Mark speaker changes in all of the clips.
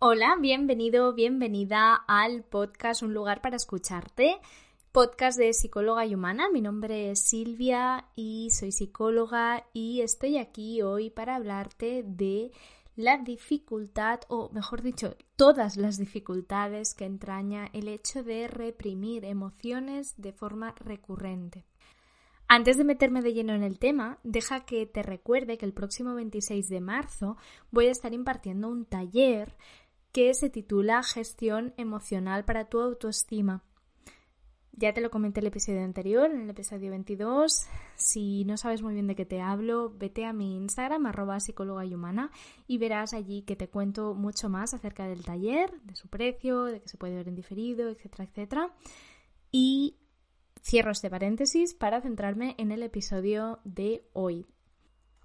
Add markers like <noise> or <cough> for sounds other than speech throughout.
Speaker 1: Hola, bienvenido, bienvenida al podcast Un lugar para escucharte, podcast de psicóloga y humana. Mi nombre es Silvia y soy psicóloga y estoy aquí hoy para hablarte de la dificultad, o mejor dicho, todas las dificultades que entraña el hecho de reprimir emociones de forma recurrente. Antes de meterme de lleno en el tema, deja que te recuerde que el próximo 26 de marzo voy a estar impartiendo un taller que se titula Gestión emocional para tu autoestima. Ya te lo comenté en el episodio anterior, en el episodio 22. Si no sabes muy bien de qué te hablo, vete a mi Instagram, arroba psicóloga y humana, y verás allí que te cuento mucho más acerca del taller, de su precio, de que se puede ver en diferido, etcétera, etcétera. Y Cierro este paréntesis para centrarme en el episodio de hoy.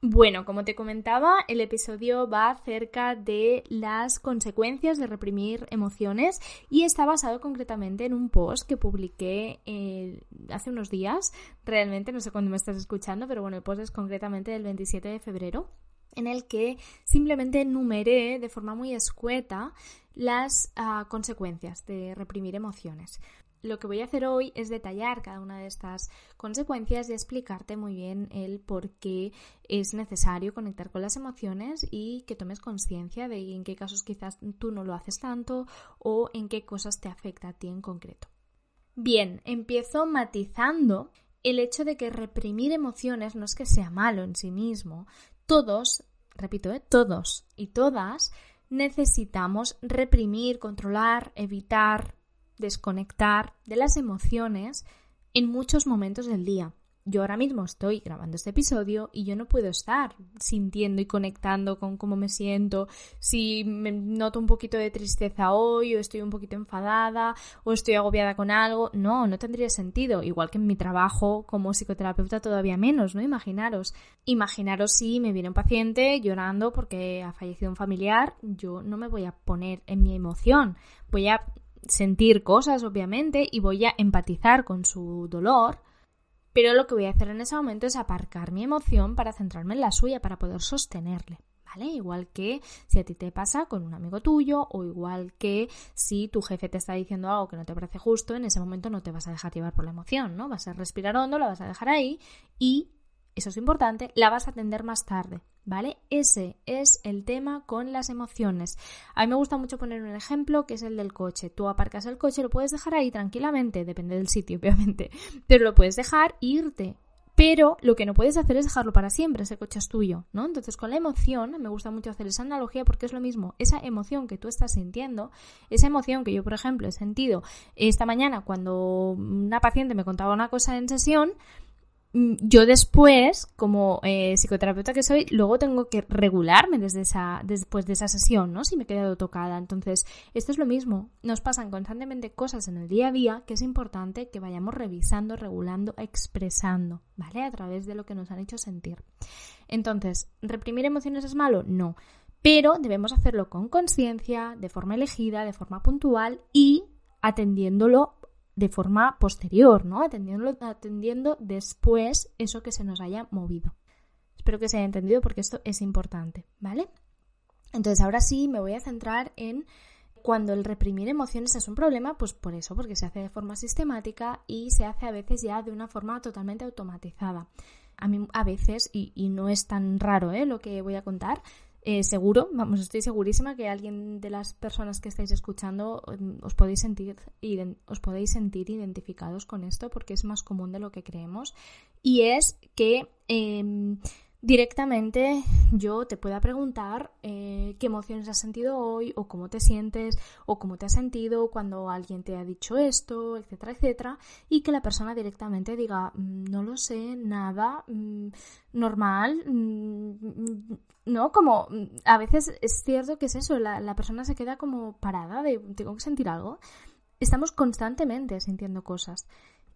Speaker 1: Bueno, como te comentaba, el episodio va acerca de las consecuencias de reprimir emociones y está basado concretamente en un post que publiqué eh, hace unos días. Realmente no sé cuándo me estás escuchando, pero bueno, el post es concretamente del 27 de febrero en el que simplemente enumeré de forma muy escueta las ah, consecuencias de reprimir emociones lo que voy a hacer hoy es detallar cada una de estas consecuencias y explicarte muy bien el por qué es necesario conectar con las emociones y que tomes conciencia de en qué casos quizás tú no lo haces tanto o en qué cosas te afecta a ti en concreto. Bien, empiezo matizando el hecho de que reprimir emociones no es que sea malo en sí mismo. Todos, repito, ¿eh? todos y todas necesitamos reprimir, controlar, evitar, desconectar de las emociones en muchos momentos del día. Yo ahora mismo estoy grabando este episodio y yo no puedo estar sintiendo y conectando con cómo me siento, si me noto un poquito de tristeza hoy o estoy un poquito enfadada o estoy agobiada con algo. No, no tendría sentido. Igual que en mi trabajo como psicoterapeuta todavía menos, ¿no? Imaginaros. Imaginaros si me viene un paciente llorando porque ha fallecido un familiar, yo no me voy a poner en mi emoción. Voy a sentir cosas, obviamente, y voy a empatizar con su dolor, pero lo que voy a hacer en ese momento es aparcar mi emoción para centrarme en la suya, para poder sostenerle. ¿Vale? Igual que si a ti te pasa con un amigo tuyo o igual que si tu jefe te está diciendo algo que no te parece justo, en ese momento no te vas a dejar llevar por la emoción, ¿no? Vas a respirar hondo, la vas a dejar ahí y, eso es importante, la vas a atender más tarde. ¿Vale? Ese es el tema con las emociones. A mí me gusta mucho poner un ejemplo que es el del coche. Tú aparcas el coche, lo puedes dejar ahí tranquilamente, depende del sitio, <laughs> obviamente, pero lo puedes dejar e irte. Pero lo que no puedes hacer es dejarlo para siempre, ese coche es tuyo, ¿no? Entonces, con la emoción, me gusta mucho hacer esa analogía porque es lo mismo, esa emoción que tú estás sintiendo, esa emoción que yo, por ejemplo, he sentido esta mañana cuando una paciente me contaba una cosa en sesión, yo después, como eh, psicoterapeuta que soy, luego tengo que regularme desde esa, después de esa sesión, ¿no? Si me he quedado tocada. Entonces, esto es lo mismo. Nos pasan constantemente cosas en el día a día que es importante que vayamos revisando, regulando, expresando, ¿vale? A través de lo que nos han hecho sentir. Entonces, ¿reprimir emociones es malo? No. Pero debemos hacerlo con conciencia, de forma elegida, de forma puntual y atendiéndolo de forma posterior, ¿no? Atendiendo, atendiendo después eso que se nos haya movido. Espero que se haya entendido porque esto es importante, ¿vale? Entonces ahora sí me voy a centrar en cuando el reprimir emociones es un problema, pues por eso, porque se hace de forma sistemática y se hace a veces ya de una forma totalmente automatizada. A mí a veces, y, y no es tan raro ¿eh? lo que voy a contar, eh, seguro, vamos, estoy segurísima que alguien de las personas que estáis escuchando mm, os podéis sentir, os podéis sentir identificados con esto porque es más común de lo que creemos. Y es que em, directamente yo te pueda preguntar eh, qué emociones has sentido hoy o cómo te sientes o cómo te has sentido cuando alguien te ha dicho esto, etcétera, etcétera, y que la persona directamente diga, mm, no lo sé, nada, mm, normal, mm, ¿no? Como a veces es cierto que es eso, la, la persona se queda como parada de, tengo que sentir algo. Estamos constantemente sintiendo cosas.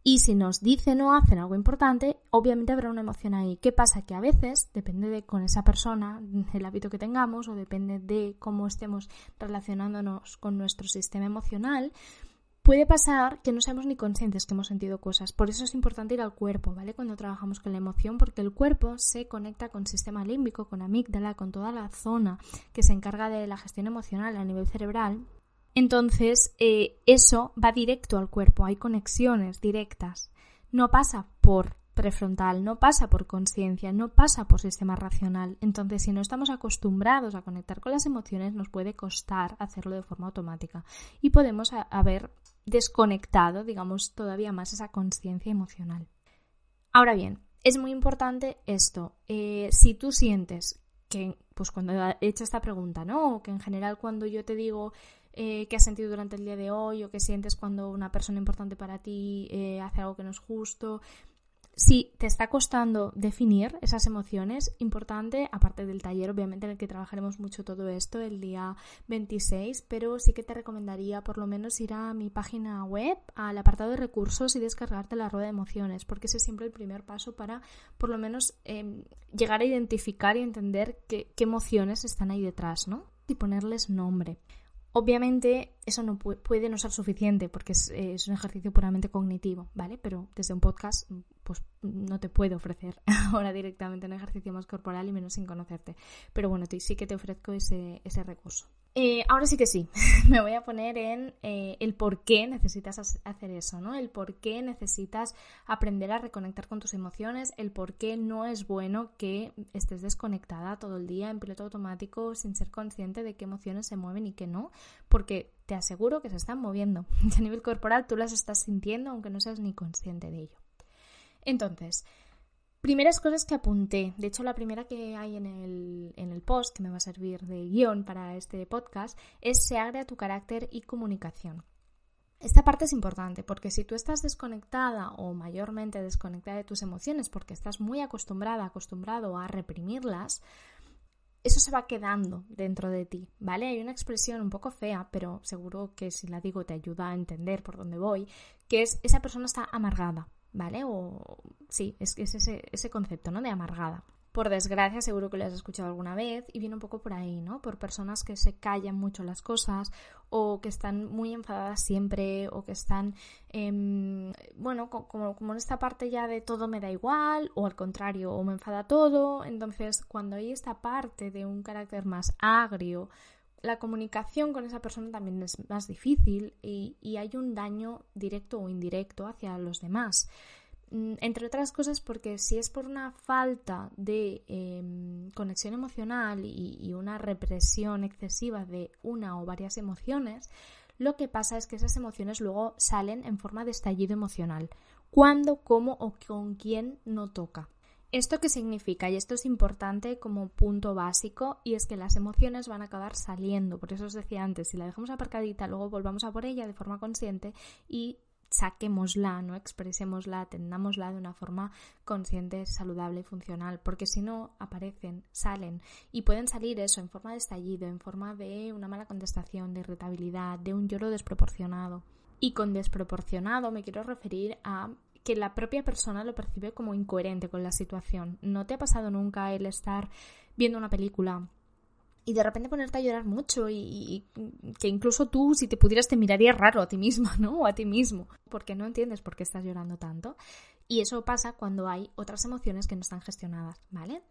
Speaker 1: Y si nos dicen o hacen algo importante, obviamente habrá una emoción ahí. ¿Qué pasa? Que a veces, depende de con esa persona, <laughs> el hábito que tengamos, o depende de cómo estemos relacionándonos con nuestro sistema emocional, puede pasar que no seamos ni conscientes que hemos sentido cosas. Por eso es importante ir al cuerpo, ¿vale? Cuando trabajamos con la emoción, porque el cuerpo se conecta con sistema límbico, con amígdala, con toda la zona que se encarga de la gestión emocional a nivel cerebral. Entonces, eh, eso va directo al cuerpo, hay conexiones directas. No pasa por prefrontal, no pasa por conciencia, no pasa por sistema racional. Entonces, si no estamos acostumbrados a conectar con las emociones, nos puede costar hacerlo de forma automática y podemos haber desconectado, digamos, todavía más esa conciencia emocional. Ahora bien, es muy importante esto. Eh, si tú sientes que, pues cuando he hecho esta pregunta, ¿no? O que en general cuando yo te digo eh, qué has sentido durante el día de hoy o qué sientes cuando una persona importante para ti eh, hace algo que no es justo, si te está costando definir esas emociones, importante, aparte del taller, obviamente, en el que trabajaremos mucho todo esto el día 26, pero sí que te recomendaría por lo menos ir a mi página web, al apartado de recursos y descargarte la rueda de emociones, porque ese es siempre el primer paso para por lo menos em, llegar a identificar y entender qué, qué emociones están ahí detrás, ¿no? Y ponerles nombre. Obviamente eso no puede, no ser suficiente porque es, es, un ejercicio puramente cognitivo, ¿vale? Pero desde un podcast pues no te puedo ofrecer <laughs> ahora directamente un ejercicio más corporal y menos sin conocerte. Pero bueno, sí que te ofrezco ese, ese recurso. Eh, ahora sí que sí, <laughs> me voy a poner en eh, el por qué necesitas hacer eso, ¿no? El por qué necesitas aprender a reconectar con tus emociones, el por qué no es bueno que estés desconectada todo el día en piloto automático sin ser consciente de qué emociones se mueven y qué no, porque te aseguro que se están moviendo. <laughs> A nivel corporal tú las estás sintiendo aunque no seas ni consciente de ello. Entonces, primeras cosas que apunté. De hecho, la primera que hay en el, en el post, que me va a servir de guion para este podcast, es se abre a tu carácter y comunicación. Esta parte es importante porque si tú estás desconectada o mayormente desconectada de tus emociones porque estás muy acostumbrada, acostumbrado a reprimirlas, eso se va quedando dentro de ti, ¿vale? Hay una expresión un poco fea, pero seguro que si la digo te ayuda a entender por dónde voy, que es esa persona está amargada, ¿vale? O sí, es, es ese, ese concepto, ¿no? De amargada. Por desgracia, seguro que lo has escuchado alguna vez y viene un poco por ahí, ¿no? Por personas que se callan mucho las cosas o que están muy enfadadas siempre o que están, em, bueno, como, como en esta parte ya de todo me da igual o al contrario, o me enfada todo. Entonces, cuando hay esta parte de un carácter más agrio, la comunicación con esa persona también es más difícil y, hay un daño directo o indirecto hacia los demás. Mm, entre otras cosas porque si es por una falta de em, conexión emocional y, una represión excesiva de una o varias emociones, lo que pasa es que esas emociones luego salen en forma de estallido emocional. ¿Cuándo, cómo o con quién no toca? ¿Esto qué significa? Y esto es importante como punto básico y es que las emociones van a acabar saliendo. Por eso os decía antes, si la dejamos aparcadita, luego volvamos a por ella de forma consciente y saquémosla, no expresémosla, atendámosla de una forma consciente, saludable y funcional, porque si no aparecen, salen y pueden salir eso en forma de estallido, en forma de una mala contestación, de irritabilidad, de un lloro desproporcionado. Y con desproporcionado me quiero referir a que la propia persona lo percibe como incoherente con la situación. ¿No te ha pasado nunca el estar viendo una película y de repente ponerte a llorar mucho y, que incluso tú si te pudieras te mirarías raro a ti misma, <laughs> ¿no? O a ti mismo, porque no entiendes por qué estás llorando tanto. Y eso pasa cuando hay otras emociones que no están gestionadas, ¿vale?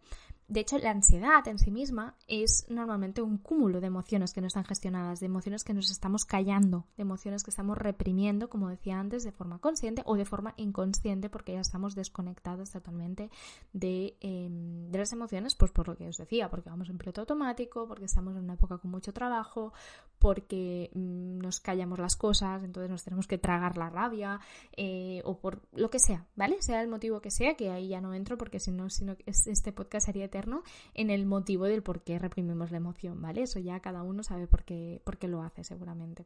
Speaker 1: De hecho, la ansiedad en sí misma es normalmente un cúmulo de emociones que no están gestionadas, de emociones que nos estamos callando, de emociones que estamos reprimiendo, como decía antes, de forma consciente o de forma inconsciente porque ya estamos desconectados totalmente de, em, las emociones, pues por lo que os decía, porque vamos en piloto automático, porque estamos en una época con mucho trabajo, porque mm, nos callamos las cosas, entonces nos tenemos que tragar la rabia eh, o por lo que sea, ¿vale? Sea el motivo que sea, que ahí ya no entro porque si no este podcast sería en el motivo del por qué reprimimos la emoción, ¿vale? Eso ya cada uno sabe por qué, por qué lo hace seguramente.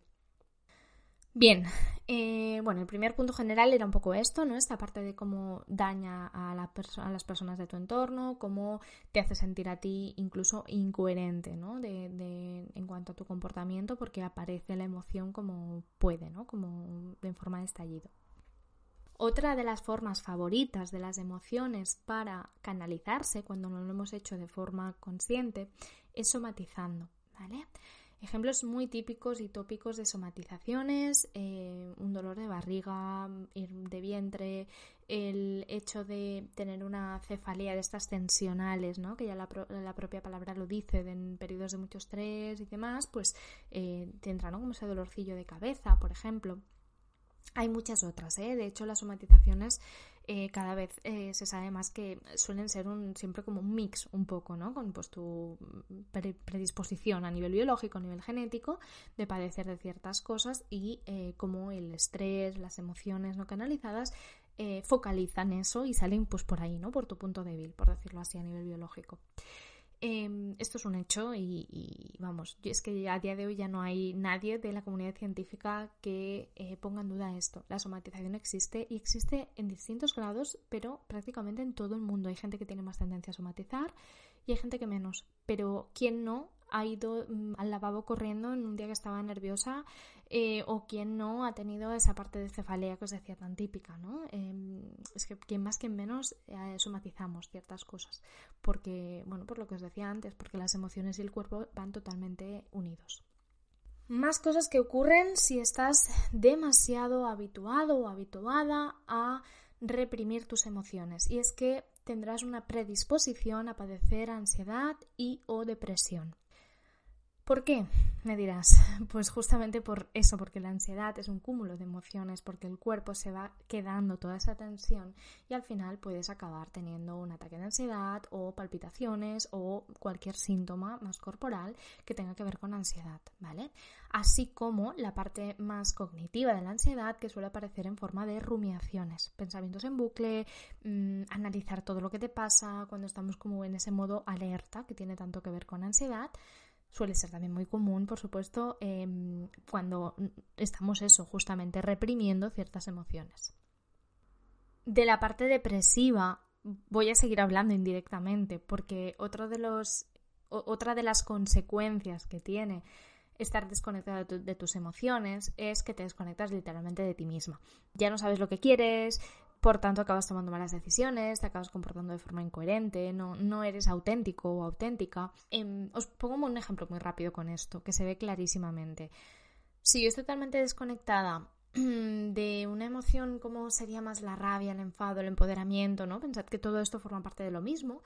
Speaker 1: Bien, eh, bueno, el primer punto general era un poco esto, ¿no? Esta parte de cómo daña a, la a, las personas de tu entorno, cómo te hace sentir a ti incluso incoherente, ¿no? De, en cuanto a tu comportamiento, porque aparece la emoción como puede, ¿no? Como en forma de estallido. Otra de las formas favoritas de las emociones para canalizarse cuando no lo hemos hecho de forma consciente es somatizando, ¿vale? Ejemplos muy típicos y tópicos de somatizaciones, eh, un dolor de barriga, de vientre, el hecho de tener una cefalea de estas tensionales, ¿no? que ya la, propia palabra lo dice, en periodos de mucho estrés y demás, pues eh, como ese dolorcillo de cabeza, por ejemplo. Hay muchas otras, ¿eh? de hecho las somatizaciones eh, cada vez eh, se sabe más que suelen ser un, siempre como un mix un poco, ¿no? Con pues, tu predisposición a nivel biológico, a nivel genético, de padecer de ciertas cosas y eh, como el estrés, las emociones no canalizadas focalizan eso y salen pues por ahí, ¿no? Por tu punto débil, por decirlo así, a nivel biológico. Em, esto es un hecho y, vamos, es que a día de hoy ya no hay nadie de la comunidad científica que eh, ponga en duda esto. La somatización existe y existe en distintos grados, pero prácticamente en todo el mundo. Hay gente que tiene más tendencia a somatizar y hay gente que menos. Pero ¿quién no ha ido mm, al lavabo corriendo en un día que estaba nerviosa eh, o quien no ha tenido esa parte de cefalea que os decía tan típica, ¿no? Em, es que quien más, quien menos eh, somatizamos ciertas cosas, porque, bueno, por lo que os decía antes, porque las emociones y el cuerpo van totalmente unidos. Más cosas que ocurren si estás demasiado habituado o habituada a reprimir tus emociones y es que tendrás una predisposición a padecer ansiedad y o depresión. ¿Por qué? Me dirás. Pues justamente por eso, porque la ansiedad es un cúmulo de emociones, porque el cuerpo se va quedando toda esa tensión y al final puedes acabar teniendo un ataque de ansiedad o palpitaciones o cualquier síntoma más corporal que tenga que ver con ansiedad, ¿vale? Así como la parte más cognitiva de la ansiedad que suele aparecer en forma de rumiaciones, pensamientos en bucle, mm, analizar todo lo que te pasa cuando estamos como en ese modo alerta que tiene tanto que ver con ansiedad suele ser también muy común, por supuesto, em, cuando estamos eso, justamente reprimiendo ciertas emociones. De la parte depresiva voy a seguir hablando indirectamente, porque otro de los, otra de las consecuencias que tiene estar desconectado de, tus emociones es que te desconectas literalmente de ti misma. Ya no sabes lo que quieres, por tanto acabas tomando malas decisiones, te acabas comportando de forma incoherente, no, no eres auténtico o auténtica. Em, os pongo un ejemplo muy rápido con esto, que se ve clarísimamente. Si yo estoy totalmente desconectada <clears throat> de una emoción como sería más la rabia, el enfado, el empoderamiento, ¿no? Pensad que todo esto forma parte de lo mismo.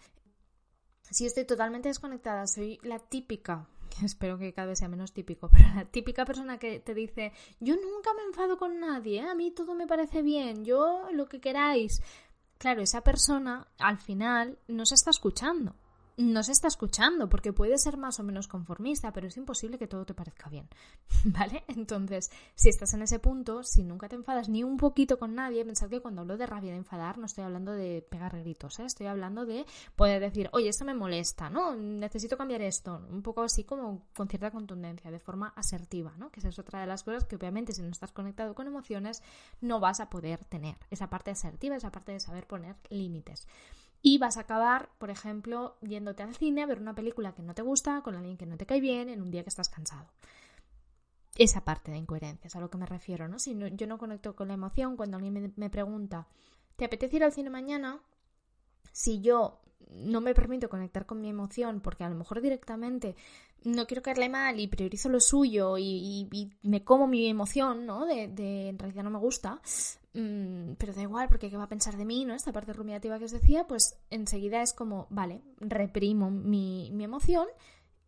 Speaker 1: Si estoy totalmente desconectada, soy la típica <laughs> espero que cada vez sea menos típico, pero la típica persona que te dice, yo nunca me enfado con nadie, ¿eh? a mí todo me parece bien, yo lo que queráis. Claro, esa persona al final no se está escuchando no se está escuchando, porque puede ser más o menos conformista, pero es imposible que todo te parezca bien, <laughs> ¿vale? Entonces, si estás en ese punto, si nunca te enfadas ni un poquito con nadie, pensad que cuando hablo de rabia, de enfadar, no estoy hablando de pegar gritos, ¿eh? Estoy hablando de poder decir, oye, esto me molesta, ¿no? Necesito cambiar esto, un poco así como con cierta contundencia, de forma asertiva, ¿no? Que esa es otra de las cosas que obviamente si no estás conectado con emociones, no vas a poder tener, esa parte asertiva, esa parte de saber poner límites y vas a acabar, por ejemplo, yéndote al cine a ver una película que no te gusta, con alguien que no te cae bien, en un día que estás cansado. Esa parte de incoherencia es a lo que me refiero, ¿no? Si yo no conecto con la emoción, cuando alguien me pregunta, ¿te apetece ir al cine mañana? Si yo no me permito conectar con mi emoción porque a lo mejor directamente no quiero caerle mal y priorizo lo suyo y, me como mi emoción, ¿no? De, en realidad no me gusta, mm, pero da igual porque qué va a pensar de mí, ¿no? Esta parte rumiativa que os decía, pues enseguida es como, vale, reprimo mi, mi emoción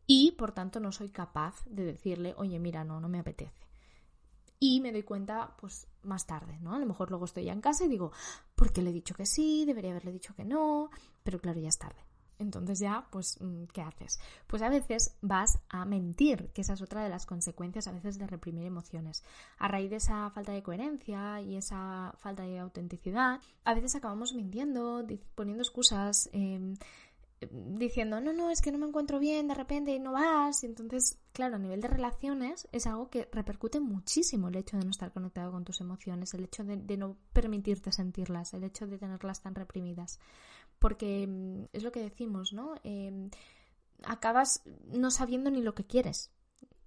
Speaker 1: y por tanto no soy capaz de decirle, oye, mira, no, no me apetece y me doy cuenta pues más tarde, ¿no? A lo mejor luego estoy ya en casa y digo, ¿por qué le he dicho que sí? Debería haberle dicho que no, pero claro, ya es tarde. Entonces ya, pues, mm, ¿qué haces? Pues a veces vas a mentir, que esa es otra de las consecuencias a veces de reprimir emociones. A raíz de esa falta de coherencia y esa falta de autenticidad, a veces acabamos mintiendo, poniendo excusas, eh, diciendo, no, no, es que no me encuentro bien de repente y no vas. Y entonces, claro, a nivel de relaciones es algo que repercute muchísimo el hecho de no estar conectado con tus emociones, el hecho de, no permitirte sentirlas, el hecho de tenerlas tan reprimidas. Porque mm, es lo que decimos, ¿no? Em, acabas no sabiendo ni lo que quieres.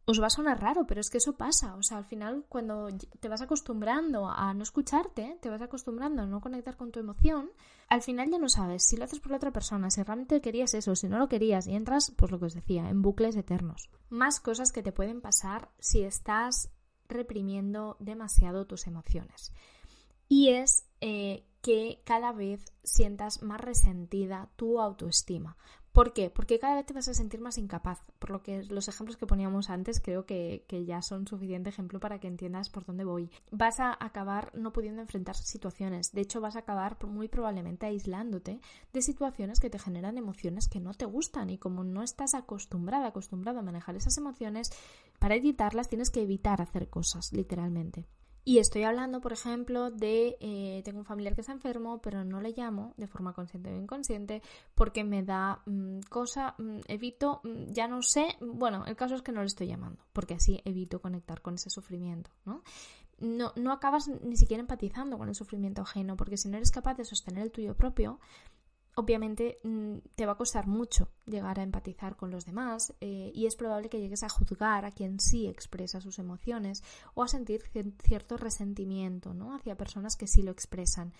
Speaker 1: Os va a sonar raro, pero es que eso pasa. O sea, al final, cuando te vas acostumbrando a no escucharte, te vas acostumbrando a no conectar con tu emoción, al final ya no sabes si lo haces por la otra persona, si realmente querías eso, si no lo querías, y entras, pues lo que os decía, en bucles eternos. Más cosas que te pueden pasar si estás reprimiendo demasiado tus emociones. Y es eh, que cada vez sientas más resentida tu autoestima. ¿Por qué? Porque cada vez te vas a sentir más incapaz. Por lo que los ejemplos que poníamos antes creo que, ya son suficiente ejemplo para que entiendas por dónde voy. Vas a acabar no pudiendo enfrentar situaciones. De hecho, vas a acabar muy probablemente aislándote de situaciones que te generan emociones que no te gustan. Y como no estás acostumbrada, acostumbrado a manejar esas emociones, para evitarlas tienes que evitar hacer cosas, literalmente. Y estoy hablando, por ejemplo, de eh, tengo un familiar que está enfermo, pero no le llamo de forma consciente o inconsciente porque me da mm, cosa, mm, evito, mm, ya no sé, bueno, el caso es que no le estoy llamando, porque así evito conectar con ese sufrimiento, ¿no? No, no acabas ni siquiera empatizando con el sufrimiento ajeno, porque si no eres capaz de sostener el tuyo propio, obviamente mm, te va a costar mucho llegar a empatizar con los demás eh, y es probable que llegues a juzgar a quien sí expresa sus emociones o a sentir cierto resentimiento ¿no? hacia personas que sí lo expresan.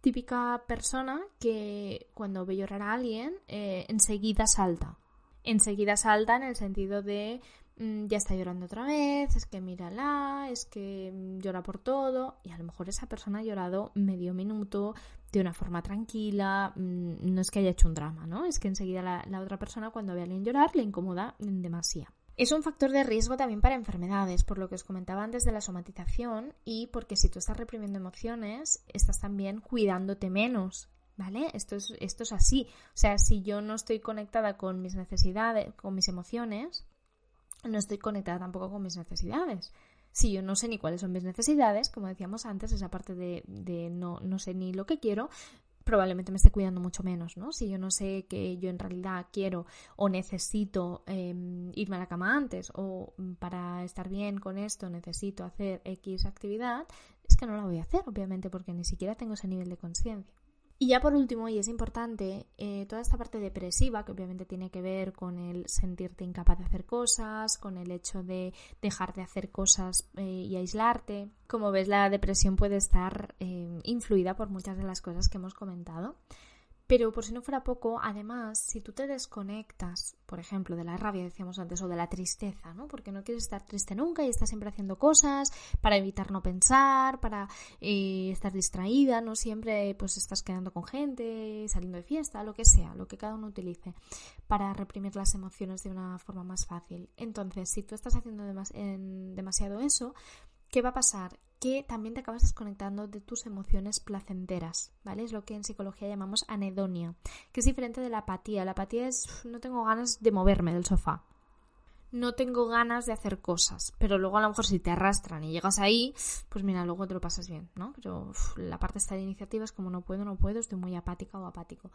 Speaker 1: Típica persona que cuando ve llorar a alguien eh, enseguida salta. Enseguida salta en el sentido de ya está llorando otra vez, es que mírala, es que mm, llora por todo y a lo mejor esa persona ha llorado medio minuto de una forma tranquila, mm, no es que haya hecho un drama, ¿no? Es que enseguida la, otra persona cuando ve a alguien llorar le incomoda demasiado. Es un factor de riesgo también para enfermedades, por lo que os comentaba antes de la somatización y porque si tú estás reprimiendo emociones, estás también cuidándote menos, ¿Vale? Esto es, esto es así. O sea, si yo no estoy conectada con mis necesidades, con mis emociones, no estoy conectada tampoco con mis necesidades. Si yo no sé ni cuáles son mis necesidades, como decíamos antes, esa parte de, no, no sé ni lo que quiero, probablemente me esté cuidando mucho menos, ¿no? Si yo no sé que yo en realidad quiero o necesito em, irme a la cama antes o para estar bien con esto necesito hacer X actividad, es que no la voy a hacer, obviamente, porque ni siquiera tengo ese nivel de conciencia. Y ya por último, y es importante, eh, toda esta parte depresiva, que obviamente tiene que ver con el sentirte incapaz de hacer cosas, con el hecho de dejar de hacer cosas eh, y aislarte. Como ves, la depresión puede estar eh, influida por muchas de las cosas que hemos comentado. Pero por si no fuera poco, además, si tú te desconectas, por ejemplo, de la rabia, decíamos antes, o de la tristeza, ¿no? Porque no quieres estar triste nunca y estás siempre haciendo cosas para evitar no pensar, para eh, estar distraída, no siempre pues estás quedando con gente, saliendo de fiesta, lo que sea, lo que cada uno utilice para reprimir las emociones de una forma más fácil. Entonces, si tú estás haciendo demasiado eso, ¿qué va a pasar? Que también te acabas desconectando de tus emociones placenteras, ¿vale? Es lo que en psicología llamamos anedonia, que es diferente de la apatía. La apatía es no tengo ganas de moverme del sofá. No tengo ganas de hacer cosas, pero luego a lo mejor si te arrastran y llegas ahí, pues mira, luego te lo pasas bien, ¿no? Pero la parte esta de iniciativa es como no puedo, no puedo, estoy muy apática o apático.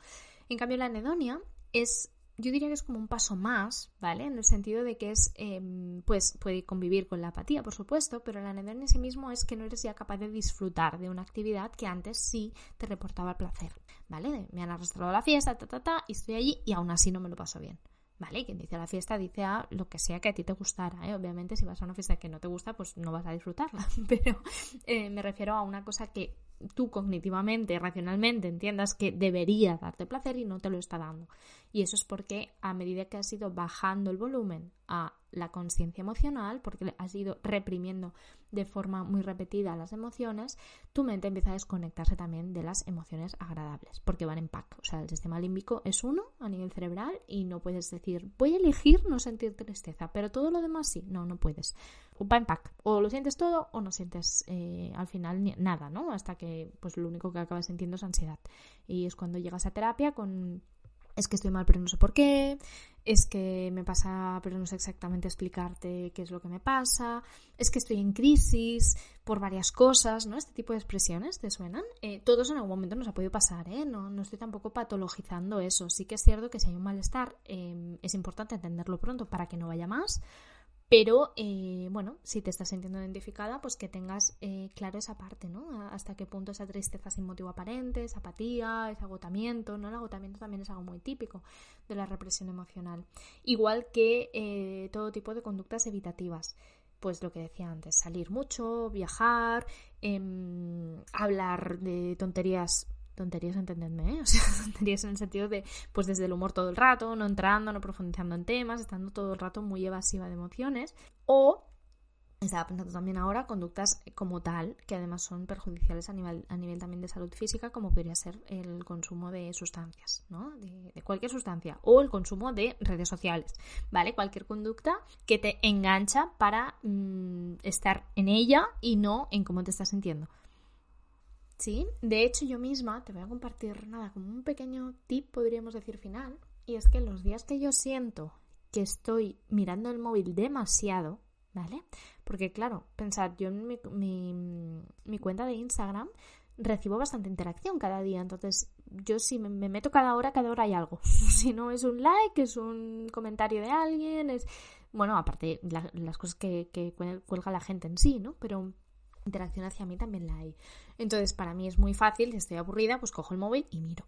Speaker 1: En cambio, la anedonia es yo diría que es como un paso más, ¿vale? En el sentido de que es, em, pues puede convivir con la apatía, por supuesto, pero la anedonia en sí mismo es que no eres ya capaz de disfrutar de una actividad que antes sí te reportaba placer, ¿vale? Me han arrastrado a la fiesta, ta, ta, ta, y estoy allí y aún así no me lo paso bien. ¿Vale? Quien dice a la fiesta dice a lo que sea que a ti te gustara, ¿eh? Obviamente si vas a una fiesta que no te gusta, pues no vas a disfrutarla, <laughs> pero eh, me refiero a una cosa que tú cognitivamente, racionalmente entiendas que debería darte placer y no te lo está dando. Y eso es porque a medida que has ido bajando el volumen a la conciencia emocional, porque has ido reprimiendo de forma muy repetida las emociones, tu mente empieza a desconectarse también de las emociones agradables, porque van en pack. O sea, el sistema límbico es uno a nivel cerebral y no puedes decir, voy a elegir no sentir tristeza, pero todo lo demás sí. No, no puedes. Va en pack. O lo sientes todo o no sientes eh, al final nada, ¿no? Hasta que pues lo único que acabas sintiendo es ansiedad. Y es cuando llegas a terapia con es que estoy mal pero no sé por qué, es que me pasa pero no sé exactamente explicarte qué es lo que me pasa, es que estoy en crisis por varias cosas, ¿no? Este tipo de expresiones te suenan. Eh, todos en algún momento nos ha podido pasar, ¿eh? No, no estoy tampoco patologizando eso. Sí que es cierto que si hay un malestar em, es importante entenderlo pronto para que no vaya más, Pero, eh, bueno, si te estás sintiendo identificada, pues que tengas eh, claro esa parte, ¿no? Hasta qué punto esa tristeza sin motivo aparente, esa apatía, ese agotamiento, ¿no? El agotamiento también es algo muy típico de la represión emocional. Igual que eh, todo tipo de conductas evitativas. Pues lo que decía antes, salir mucho, viajar, em, hablar de tonterías tonterías, entendedme, ¿eh? <laughs> o sea, tonterías en el sentido de, pues desde el humor todo el rato, no entrando, no profundizando en temas, estando todo el rato muy evasiva de emociones, o estaba pensando también ahora conductas como tal, que además son perjudiciales a nivel, a nivel también de salud física, como podría ser el consumo de sustancias, ¿no? De, cualquier sustancia, o el consumo de redes sociales, ¿vale? Cualquier conducta que te engancha para mm, estar en ella y no en cómo te estás sintiendo. Sí, de hecho yo misma te voy a compartir nada, como un pequeño tip, podríamos decir final, y es que los días que yo siento que estoy mirando el móvil demasiado, ¿vale? Porque claro, pensad, yo en mi, cuenta de Instagram recibo bastante interacción cada día, entonces yo si me, meto cada hora, cada hora hay algo. <laughs> si no es un like, es un comentario de alguien, es... Bueno, aparte las cosas que, que cuelga la gente en sí, ¿no? Pero interacción hacia mí también la hay. Entonces, para mí es muy fácil, si estoy aburrida, pues cojo el móvil y miro.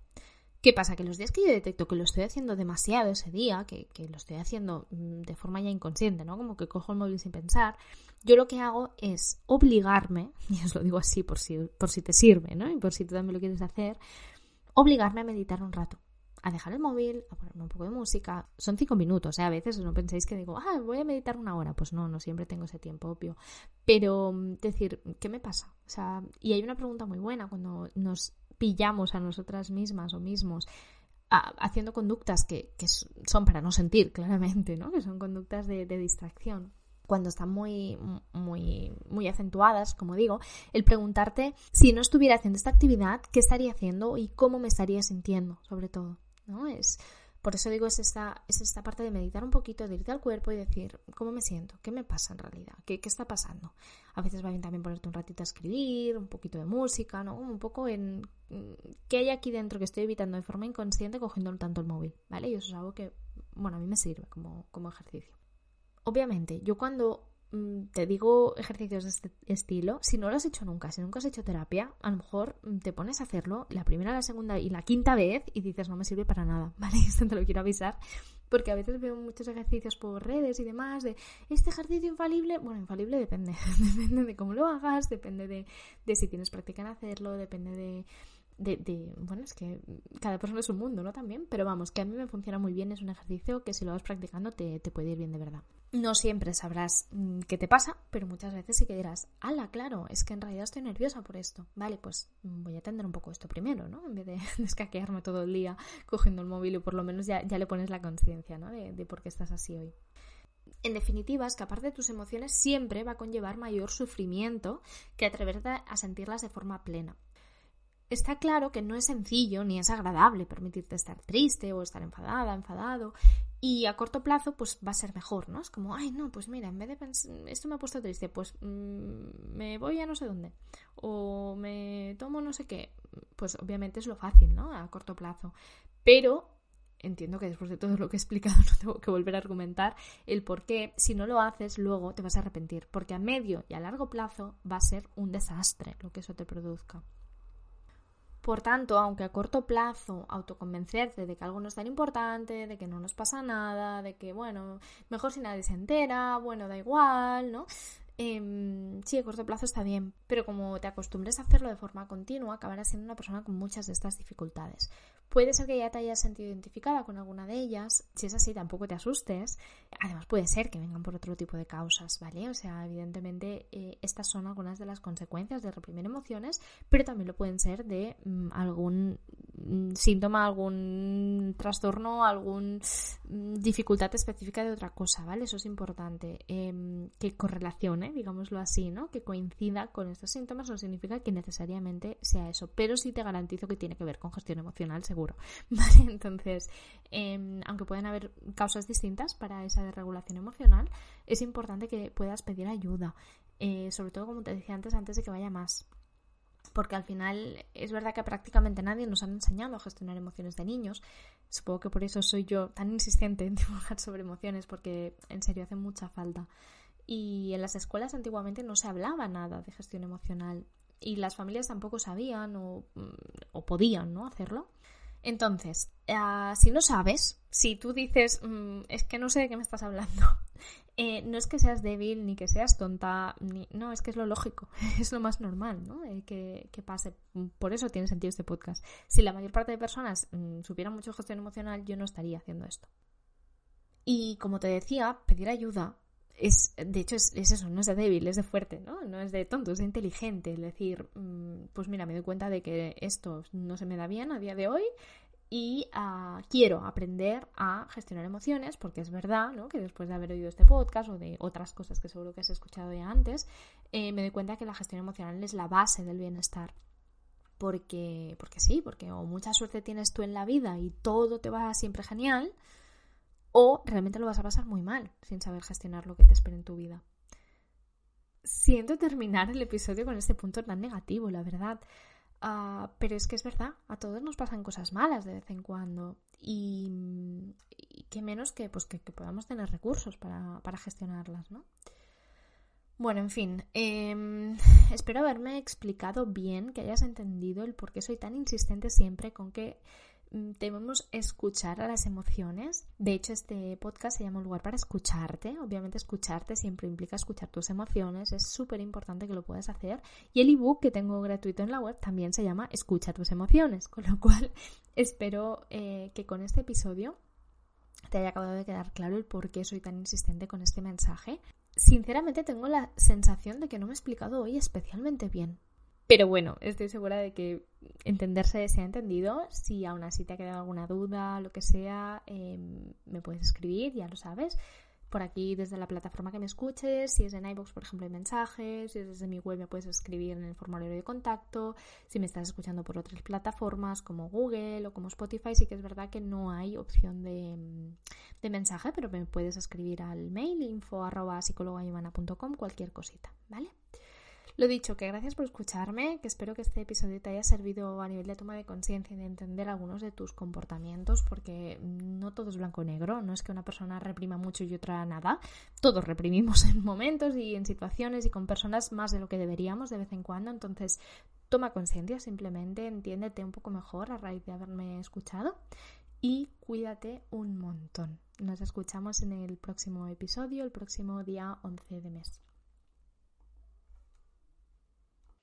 Speaker 1: ¿Qué pasa? Que los días que yo detecto que lo estoy haciendo demasiado ese día, que, lo estoy haciendo mm, de forma ya inconsciente, ¿no? Como que cojo el móvil sin pensar, yo lo que hago es obligarme, <laughs> y os lo digo así por si, por si te sirve, ¿no? Y por si tú también lo quieres hacer, obligarme a meditar un rato a dejar el móvil, a ponerme un poco de música. Son cinco minutos, ¿eh? A veces no penséis que digo, ah, voy a meditar una hora. Pues no, no siempre tengo ese tiempo, obvio. Pero mm, decir, ¿qué me pasa? O sea, y hay una pregunta muy buena cuando nos pillamos a nosotras mismas o mismos haciendo conductas que, son para no sentir, claramente, ¿no? Que son conductas de, de distracción cuando están muy, muy, muy acentuadas, como digo, el preguntarte si no estuviera haciendo esta actividad, qué estaría haciendo y cómo me estaría sintiendo, sobre todo. ¿No? Es, por eso digo, es esta, es esta parte de meditar un poquito, de irte al cuerpo y decir, ¿cómo me siento? ¿Qué me pasa en realidad? ¿Qué, qué está pasando? A veces va bien también ponerte un ratito a escribir, un poquito de música, ¿no? Un poco en qué hay aquí dentro que estoy evitando de forma inconsciente cogiendo tanto el móvil, ¿vale? Y eso es algo que, bueno, a mí me sirve como, como ejercicio. Obviamente, yo cuando Mm, te digo ejercicios de este estilo, si no lo has hecho nunca, si nunca has hecho terapia, a lo mejor mm, te pones a hacerlo la primera, la segunda y la quinta vez y dices no me sirve para nada, <laughs> ¿vale? Esto te lo quiero avisar porque a veces veo muchos ejercicios por redes y demás de este ejercicio infalible, bueno, infalible depende, <laughs> depende de cómo lo hagas, depende de, de si tienes práctica en hacerlo, depende de de, bueno, es que cada persona es un mundo, ¿no? También, pero vamos, que a mí me funciona muy bien, es un ejercicio que si lo vas practicando te, te puede ir bien de verdad. No siempre sabrás mm, qué te pasa, pero muchas veces sí que dirás, ala, claro, es que en realidad estoy nerviosa por esto. Vale, pues mm, voy a atender un poco esto primero, ¿no? En vez de <laughs> descaquearme todo el día cogiendo el móvil y por lo menos ya, ya le pones la conciencia, ¿no? De, de por qué estás así hoy. En definitiva, escapar de tus emociones siempre va a conllevar mayor sufrimiento que atreverte a sentirlas de forma plena. Está claro que no es sencillo ni es agradable permitirte estar triste o estar enfadada, enfadado. Y a corto plazo, pues va a ser mejor, ¿no? Es como, ay, no, pues mira, en vez de pensar, esto me ha puesto triste, pues mm, me voy a no sé dónde. O me tomo no sé qué. Pues obviamente es lo fácil, ¿no? A corto plazo. Pero entiendo que después de todo lo que he explicado <laughs> no tengo que volver a argumentar el por qué, si no lo haces, luego te vas a arrepentir, porque a medio y a largo plazo va a ser un desastre lo que eso te produzca. Por tanto, aunque a corto plazo autoconvencerte de que algo no es tan importante, de que no nos pasa nada, de que, bueno, mejor si nadie se entera, bueno, da igual, ¿no? Em, sí, a corto plazo está bien, pero como te acostumbres a hacerlo de forma continua, acabarás siendo una persona con muchas de estas dificultades. Puede ser que ya te hayas sentido identificada con alguna de ellas. Si es así, tampoco te asustes. Además, puede ser que vengan por otro tipo de causas, ¿vale? O sea, evidentemente, eh, estas son algunas de las consecuencias de reprimir emociones, pero también lo pueden ser de mm, algún mm, síntoma, algún trastorno, alguna mm, dificultad específica de otra cosa, ¿vale? Eso es importante. Em, que correlacione, digámoslo así, ¿no? Que coincida con estos síntomas no significa que necesariamente sea eso, pero sí te garantizo que tiene que ver con gestión emocional, seguro <laughs> ¿vale? Entonces, em, aunque pueden haber causas distintas para esa desregulación emocional, es importante que puedas pedir ayuda, eh, sobre todo como te decía antes, antes de que vaya más. Porque al final es verdad que prácticamente nadie nos ha enseñado a gestionar emociones de niños. Supongo que por eso soy yo tan insistente en <laughs> dibujar sobre emociones, porque en serio hace mucha falta. Y en las escuelas antiguamente no se hablaba nada de gestión emocional y las familias tampoco sabían o, mm, podían ¿no? hacerlo. Entonces, ah, si no sabes, si tú dices, mm, es que no sé de qué me estás hablando, eh, no es que seas débil ni que seas tonta, ni... no, es que es lo lógico, <laughs> es lo más normal ¿no? Eh, que, que, pase. Por eso tiene sentido este podcast. Si la mayor parte de personas mm, supieran mucho gestión emocional, yo no estaría haciendo esto. Y como te decía, pedir ayuda es, de hecho, es, eso, no es de débil, es de fuerte, ¿no? No es de tonto, es de inteligente. Es decir, mm, pues mira, me doy cuenta de que esto no se me da bien a día de hoy y ah, quiero aprender a gestionar emociones, porque es verdad, ¿no? Que después de haber oído este podcast o de otras cosas que seguro que has escuchado ya antes, eh, me doy cuenta que la gestión emocional es la base del bienestar. Porque, porque sí, porque o mucha suerte tienes tú en la vida y todo te va siempre genial, o realmente lo vas a pasar muy mal sin saber gestionar lo que te espera en tu vida. Siento terminar el episodio con este punto tan negativo, la verdad. Ah, pero es que es verdad, a todos nos pasan cosas malas de vez en cuando. Y, qué menos que, pues, que, podamos tener recursos para, gestionarlas, ¿no? Bueno, en fin, em, <laughs> espero haberme explicado bien, que hayas entendido el por qué soy tan insistente siempre con que debemos escuchar a las emociones. De hecho, este podcast se llama Un lugar para escucharte. Obviamente, escucharte siempre implica escuchar tus emociones. Es súper importante que lo puedas hacer. Y el ebook que tengo gratuito en la web también se llama Escucha tus emociones. Con lo cual, <laughs> espero eh, que con este episodio te haya acabado de quedar claro el por qué soy tan insistente con este mensaje. Sinceramente, tengo la sensación de que no me he explicado hoy especialmente bien. Pero bueno, estoy segura de que entenderse se ha entendido. Si aún así te ha quedado alguna duda, lo que sea, em, me puedes escribir, ya lo sabes. Por aquí, desde la plataforma que me escuches, si es en iBox, por ejemplo, hay mensajes, si es desde mi web, me puedes escribir en el formulario de contacto. Si me estás escuchando por otras plataformas como Google o como Spotify, sí que es verdad que no hay opción de, de mensaje, pero me puedes escribir al mail info arroba cualquier cosita, ¿vale? Lo dicho, que gracias por escucharme, que espero que este episodio te haya servido a nivel de toma de conciencia y de entender algunos de tus comportamientos, porque no todo es blanco negro, no es que una persona reprima mucho y otra nada, todos reprimimos <laughs> en momentos y en situaciones y con personas más de lo que deberíamos de vez en cuando, entonces toma conciencia, simplemente entiéndete un poco mejor a raíz de haberme escuchado y cuídate un montón. Nos escuchamos en el próximo episodio, el próximo día 11 de mes.